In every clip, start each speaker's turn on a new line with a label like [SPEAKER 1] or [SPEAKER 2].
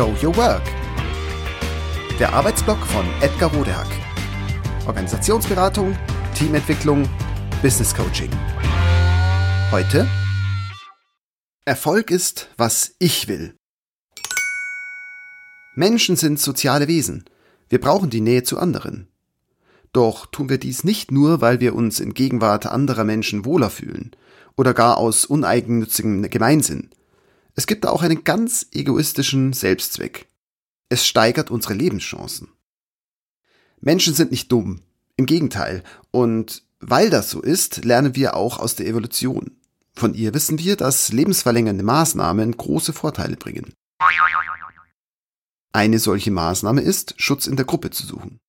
[SPEAKER 1] Show Your Work. Der Arbeitsblock von Edgar Rodehack. Organisationsberatung, Teamentwicklung, Business Coaching. Heute Erfolg ist, was ich will. Menschen sind soziale Wesen. Wir brauchen die Nähe zu anderen. Doch tun wir dies nicht nur, weil wir uns in Gegenwart anderer Menschen wohler fühlen oder gar aus uneigennützigem Gemeinsinn. Es gibt da auch einen ganz egoistischen Selbstzweck. Es steigert unsere Lebenschancen. Menschen sind nicht dumm, im Gegenteil, und weil das so ist, lernen wir auch aus der Evolution. Von ihr wissen wir, dass lebensverlängernde Maßnahmen große Vorteile bringen. Eine solche Maßnahme ist, Schutz in der Gruppe zu suchen.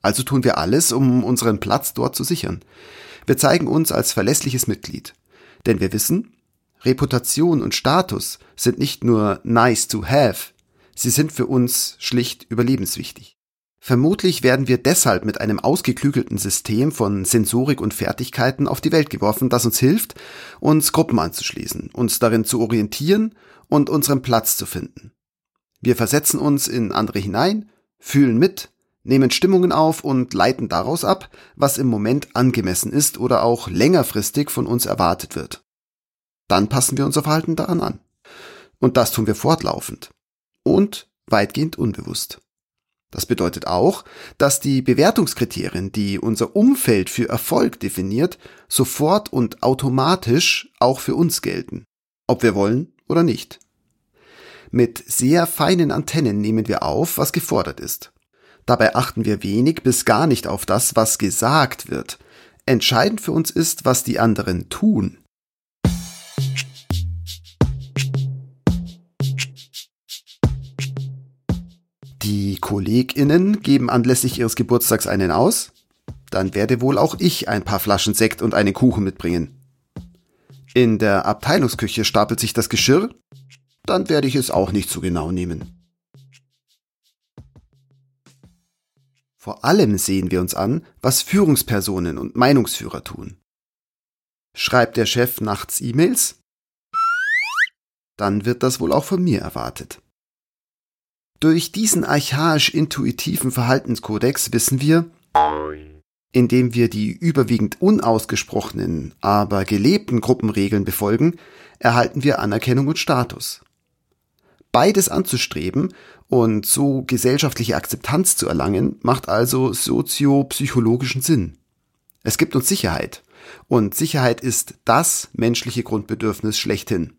[SPEAKER 1] Also tun wir alles, um unseren Platz dort zu sichern. Wir zeigen uns als verlässliches Mitglied. Denn wir wissen, Reputation und Status sind nicht nur nice to have, sie sind für uns schlicht überlebenswichtig. Vermutlich werden wir deshalb mit einem ausgeklügelten System von Sensorik und Fertigkeiten auf die Welt geworfen, das uns hilft, uns Gruppen anzuschließen, uns darin zu orientieren und unseren Platz zu finden. Wir versetzen uns in andere hinein, fühlen mit, nehmen Stimmungen auf und leiten daraus ab, was im Moment angemessen ist oder auch längerfristig von uns erwartet wird. Dann passen wir unser Verhalten daran an. Und das tun wir fortlaufend. Und weitgehend unbewusst. Das bedeutet auch, dass die Bewertungskriterien, die unser Umfeld für Erfolg definiert, sofort und automatisch auch für uns gelten. Ob wir wollen oder nicht. Mit sehr feinen Antennen nehmen wir auf, was gefordert ist. Dabei achten wir wenig bis gar nicht auf das, was gesagt wird. Entscheidend für uns ist, was die anderen tun. Die KollegInnen geben anlässlich ihres Geburtstags einen aus? Dann werde wohl auch ich ein paar Flaschen Sekt und einen Kuchen mitbringen. In der Abteilungsküche stapelt sich das Geschirr? Dann werde ich es auch nicht so genau nehmen. Vor allem sehen wir uns an, was Führungspersonen und Meinungsführer tun. Schreibt der Chef nachts E-Mails? Dann wird das wohl auch von mir erwartet. Durch diesen archaisch intuitiven Verhaltenskodex wissen wir, indem wir die überwiegend unausgesprochenen, aber gelebten Gruppenregeln befolgen, erhalten wir Anerkennung und Status. Beides anzustreben und so gesellschaftliche Akzeptanz zu erlangen, macht also soziopsychologischen Sinn. Es gibt uns Sicherheit. Und Sicherheit ist das menschliche Grundbedürfnis schlechthin.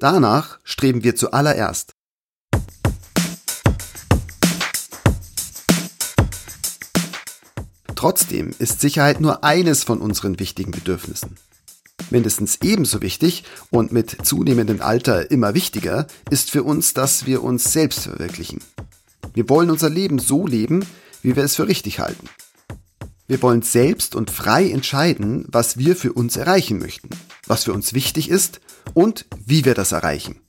[SPEAKER 1] Danach streben wir zuallererst. Trotzdem ist Sicherheit nur eines von unseren wichtigen Bedürfnissen. Mindestens ebenso wichtig und mit zunehmendem Alter immer wichtiger ist für uns, dass wir uns selbst verwirklichen. Wir wollen unser Leben so leben, wie wir es für richtig halten. Wir wollen selbst und frei entscheiden, was wir für uns erreichen möchten, was für uns wichtig ist und wie wir das erreichen.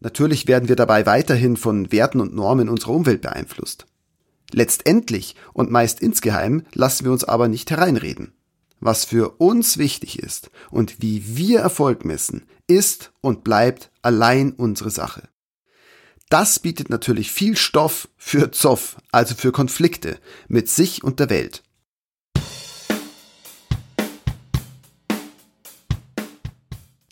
[SPEAKER 1] Natürlich werden wir dabei weiterhin von Werten und Normen unserer Umwelt beeinflusst. Letztendlich und meist insgeheim lassen wir uns aber nicht hereinreden. Was für uns wichtig ist und wie wir Erfolg messen, ist und bleibt allein unsere Sache. Das bietet natürlich viel Stoff für Zoff, also für Konflikte mit sich und der Welt.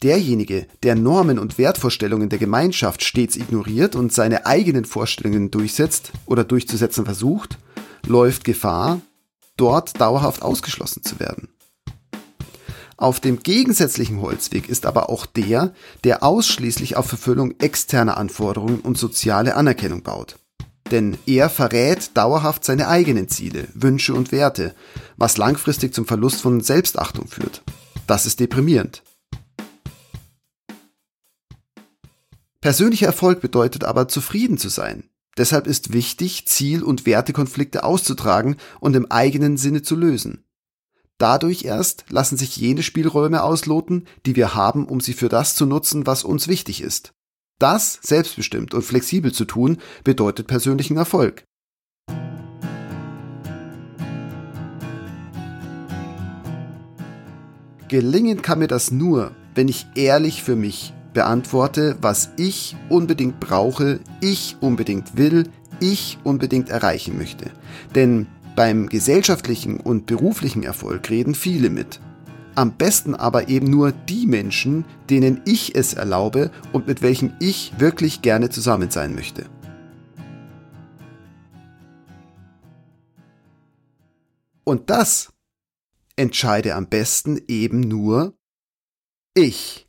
[SPEAKER 1] Derjenige, der Normen und Wertvorstellungen der Gemeinschaft stets ignoriert und seine eigenen Vorstellungen durchsetzt oder durchzusetzen versucht, läuft Gefahr, dort dauerhaft ausgeschlossen zu werden. Auf dem gegensätzlichen Holzweg ist aber auch der, der ausschließlich auf Verfüllung externer Anforderungen und soziale Anerkennung baut. Denn er verrät dauerhaft seine eigenen Ziele, Wünsche und Werte, was langfristig zum Verlust von Selbstachtung führt. Das ist deprimierend. Persönlicher Erfolg bedeutet aber zufrieden zu sein. Deshalb ist wichtig, Ziel- und Wertekonflikte auszutragen und im eigenen Sinne zu lösen. Dadurch erst lassen sich jene Spielräume ausloten, die wir haben, um sie für das zu nutzen, was uns wichtig ist. Das selbstbestimmt und flexibel zu tun, bedeutet persönlichen Erfolg. Gelingen kann mir das nur, wenn ich ehrlich für mich beantworte, was ich unbedingt brauche, ich unbedingt will, ich unbedingt erreichen möchte. Denn beim gesellschaftlichen und beruflichen Erfolg reden viele mit. Am besten aber eben nur die Menschen, denen ich es erlaube und mit welchen ich wirklich gerne zusammen sein möchte. Und das entscheide am besten eben nur ich.